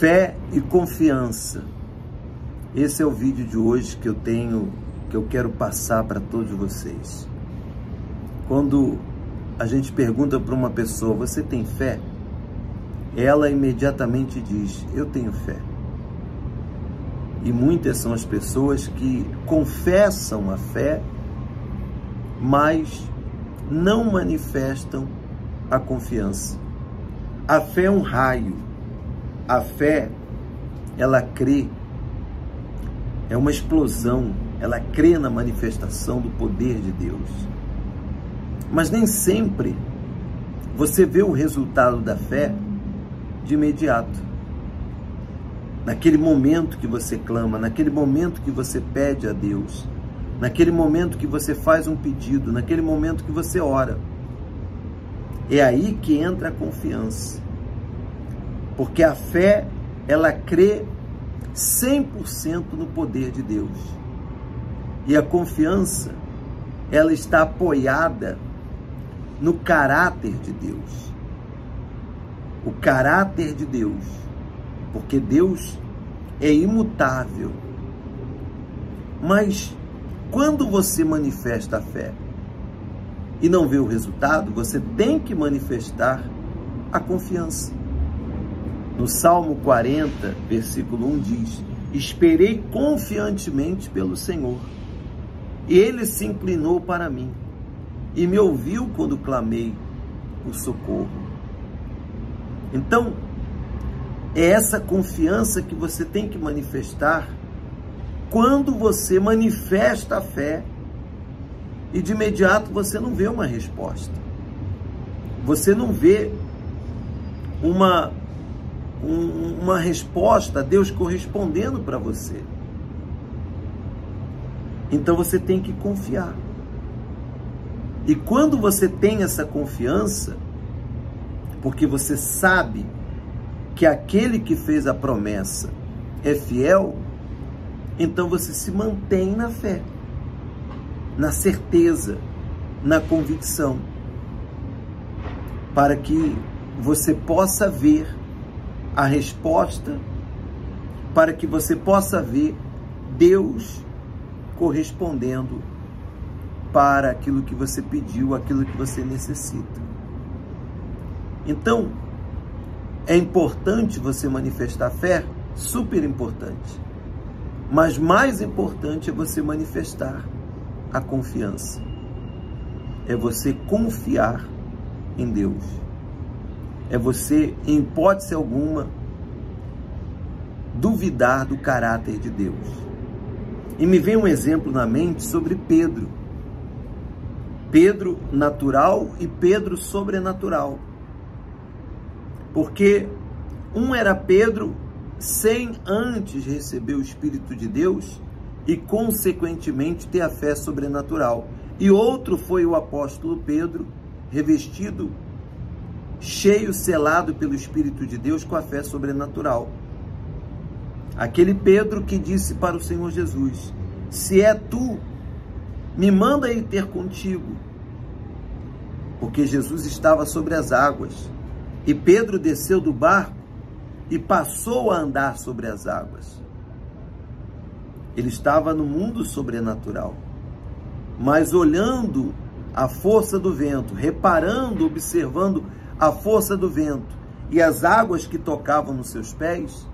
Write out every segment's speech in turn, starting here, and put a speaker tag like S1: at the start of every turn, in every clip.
S1: Fé e confiança. Esse é o vídeo de hoje que eu tenho, que eu quero passar para todos vocês. Quando a gente pergunta para uma pessoa, você tem fé? Ela imediatamente diz, eu tenho fé. E muitas são as pessoas que confessam a fé, mas não manifestam a confiança. A fé é um raio. A fé, ela crê. É uma explosão. Ela crê na manifestação do poder de Deus. Mas nem sempre você vê o resultado da fé de imediato naquele momento que você clama, naquele momento que você pede a Deus, naquele momento que você faz um pedido, naquele momento que você ora. É aí que entra a confiança. Porque a fé, ela crê 100% no poder de Deus. E a confiança, ela está apoiada no caráter de Deus. O caráter de Deus porque Deus é imutável. Mas quando você manifesta a fé e não vê o resultado, você tem que manifestar a confiança. No Salmo 40, versículo 1 diz: Esperei confiantemente pelo Senhor, ele se inclinou para mim e me ouviu quando clamei por socorro. Então, é essa confiança que você tem que manifestar quando você manifesta a fé e de imediato você não vê uma resposta. Você não vê uma, um, uma resposta, Deus correspondendo para você. Então você tem que confiar. E quando você tem essa confiança, porque você sabe que aquele que fez a promessa é fiel, então você se mantém na fé, na certeza, na convicção, para que você possa ver a resposta, para que você possa ver Deus correspondendo para aquilo que você pediu, aquilo que você necessita. Então, é importante você manifestar fé? Super importante. Mas mais importante é você manifestar a confiança. É você confiar em Deus. É você, em hipótese alguma, duvidar do caráter de Deus. E me vem um exemplo na mente sobre Pedro. Pedro natural e Pedro sobrenatural. Porque um era Pedro sem antes receber o Espírito de Deus e, consequentemente, ter a fé sobrenatural. E outro foi o apóstolo Pedro, revestido, cheio, selado pelo Espírito de Deus com a fé sobrenatural. Aquele Pedro que disse para o Senhor Jesus: Se é tu, me manda ir ter contigo. Porque Jesus estava sobre as águas. E Pedro desceu do barco e passou a andar sobre as águas. Ele estava no mundo sobrenatural, mas olhando a força do vento, reparando, observando a força do vento e as águas que tocavam nos seus pés,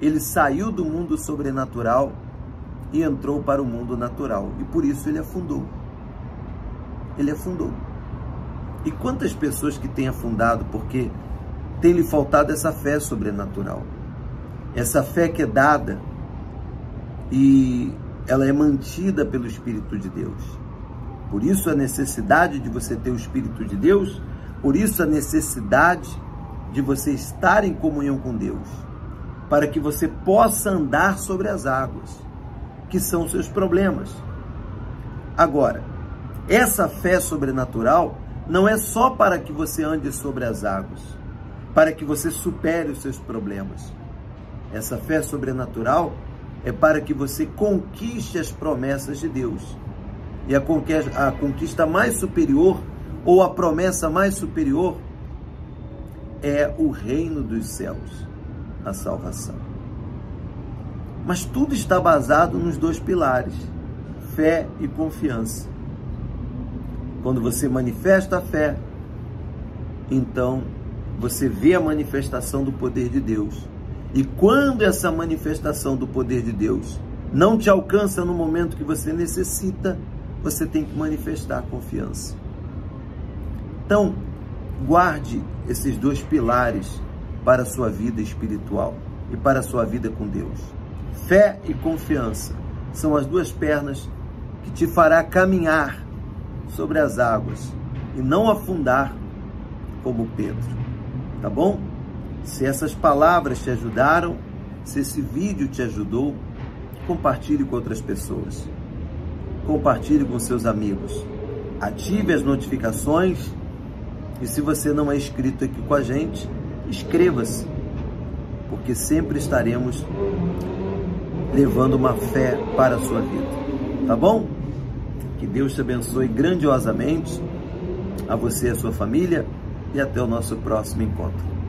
S1: ele saiu do mundo sobrenatural e entrou para o mundo natural. E por isso ele afundou. Ele afundou. E quantas pessoas que têm afundado porque tem lhe faltado essa fé sobrenatural. Essa fé que é dada e ela é mantida pelo Espírito de Deus. Por isso a necessidade de você ter o Espírito de Deus, por isso a necessidade de você estar em comunhão com Deus, para que você possa andar sobre as águas, que são seus problemas. Agora, essa fé sobrenatural não é só para que você ande sobre as águas, para que você supere os seus problemas. Essa fé sobrenatural é para que você conquiste as promessas de Deus. E a conquista, mais superior, ou a promessa mais superior, é o reino dos céus. a salvação. Mas tudo está basado nos dois pilares: fé e confiança. Quando você manifesta a fé, então você vê a manifestação do poder de Deus. E quando essa manifestação do poder de Deus não te alcança no momento que você necessita, você tem que manifestar a confiança. Então, guarde esses dois pilares para a sua vida espiritual e para a sua vida com Deus. Fé e confiança são as duas pernas que te fará caminhar sobre as águas e não afundar como Pedro. Tá bom? Se essas palavras te ajudaram, se esse vídeo te ajudou, compartilhe com outras pessoas. Compartilhe com seus amigos. Ative as notificações e se você não é inscrito aqui com a gente, inscreva-se, porque sempre estaremos levando uma fé para a sua vida. Tá bom? Que Deus te abençoe grandiosamente, a você e a sua família, e até o nosso próximo encontro.